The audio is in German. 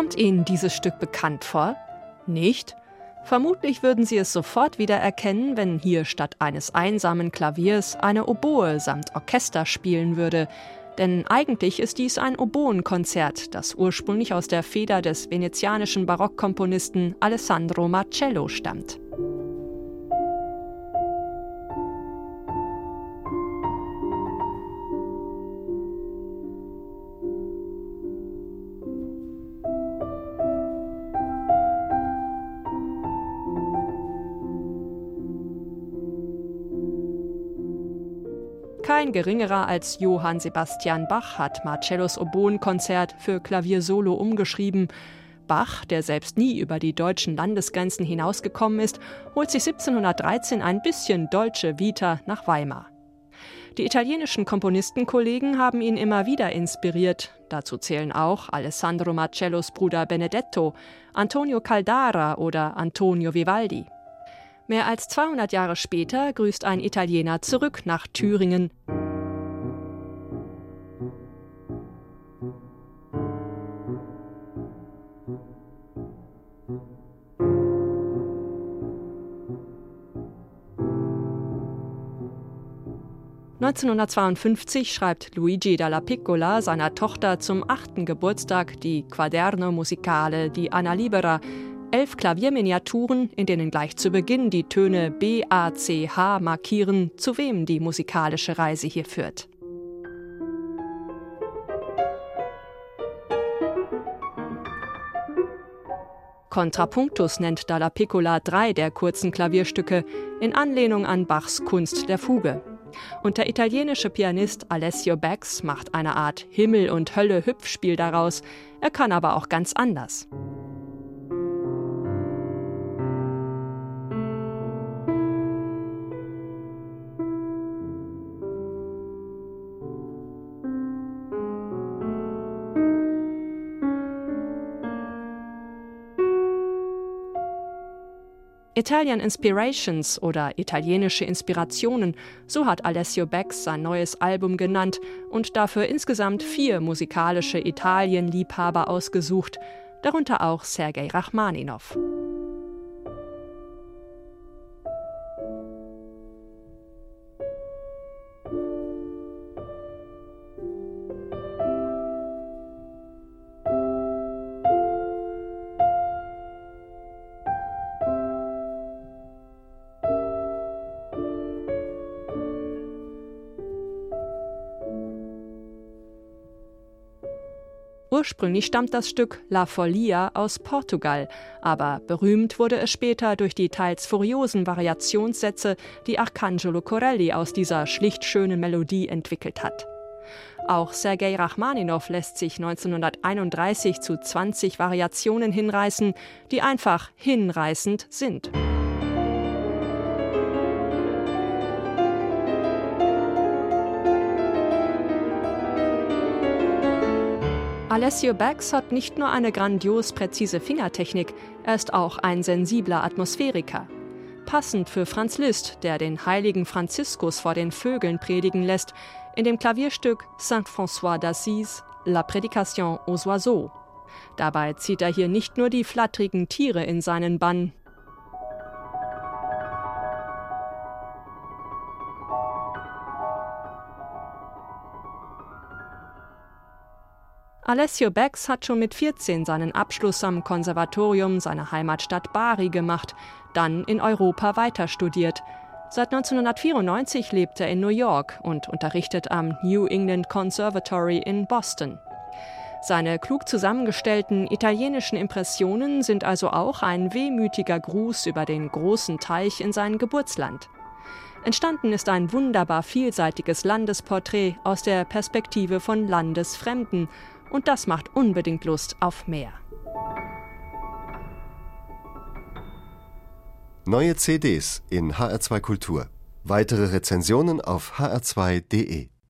Kommt Ihnen dieses Stück bekannt vor? Nicht? Vermutlich würden Sie es sofort wieder erkennen, wenn hier statt eines einsamen Klaviers eine Oboe samt Orchester spielen würde. Denn eigentlich ist dies ein Oboenkonzert, das ursprünglich aus der Feder des venezianischen Barockkomponisten Alessandro Marcello stammt. Kein geringerer als Johann Sebastian Bach hat Marcellos Oboenkonzert für Klavier Solo umgeschrieben. Bach, der selbst nie über die deutschen Landesgrenzen hinausgekommen ist, holt sich 1713 ein bisschen deutsche Vita nach Weimar. Die italienischen Komponistenkollegen haben ihn immer wieder inspiriert. Dazu zählen auch Alessandro Marcellos Bruder Benedetto, Antonio Caldara oder Antonio Vivaldi. Mehr als 200 Jahre später grüßt ein Italiener zurück nach Thüringen. (1952) schreibt Luigi Dalla Piccola seiner Tochter zum achten Geburtstag die Quaderno Musicale di Anna Libera, Elf Klavierminiaturen, in denen gleich zu Beginn die Töne B, A, C, H markieren, zu wem die musikalische Reise hier führt. Contrapunctus nennt Dalla Piccola drei der kurzen Klavierstücke in Anlehnung an Bachs Kunst der Fuge. Und der italienische Pianist Alessio Bax macht eine Art Himmel- und Hölle-Hüpfspiel daraus. Er kann aber auch ganz anders. Italian Inspirations oder italienische Inspirationen, so hat Alessio Bex sein neues Album genannt und dafür insgesamt vier musikalische Italienliebhaber ausgesucht, darunter auch Sergei Rachmaninow. Ursprünglich stammt das Stück La Folia aus Portugal, aber berühmt wurde es später durch die teils furiosen Variationssätze, die Arcangelo Corelli aus dieser schlicht schönen Melodie entwickelt hat. Auch Sergei Rachmaninow lässt sich 1931 zu 20 Variationen hinreißen, die einfach hinreißend sind. Alessio Bax hat nicht nur eine grandios präzise Fingertechnik, er ist auch ein sensibler Atmosphäriker. Passend für Franz Liszt, der den heiligen Franziskus vor den Vögeln predigen lässt, in dem Klavierstück Saint François d'Assise, La Prédication aux Oiseaux. Dabei zieht er hier nicht nur die flattrigen Tiere in seinen Bann, Alessio Bex hat schon mit 14 seinen Abschluss am Konservatorium seiner Heimatstadt Bari gemacht, dann in Europa weiter studiert. Seit 1994 lebt er in New York und unterrichtet am New England Conservatory in Boston. Seine klug zusammengestellten italienischen Impressionen sind also auch ein wehmütiger Gruß über den großen Teich in sein Geburtsland. Entstanden ist ein wunderbar vielseitiges Landesporträt aus der Perspektive von Landesfremden und das macht unbedingt Lust auf mehr. Neue CDs in HR2 Kultur. Weitere Rezensionen auf hr2.de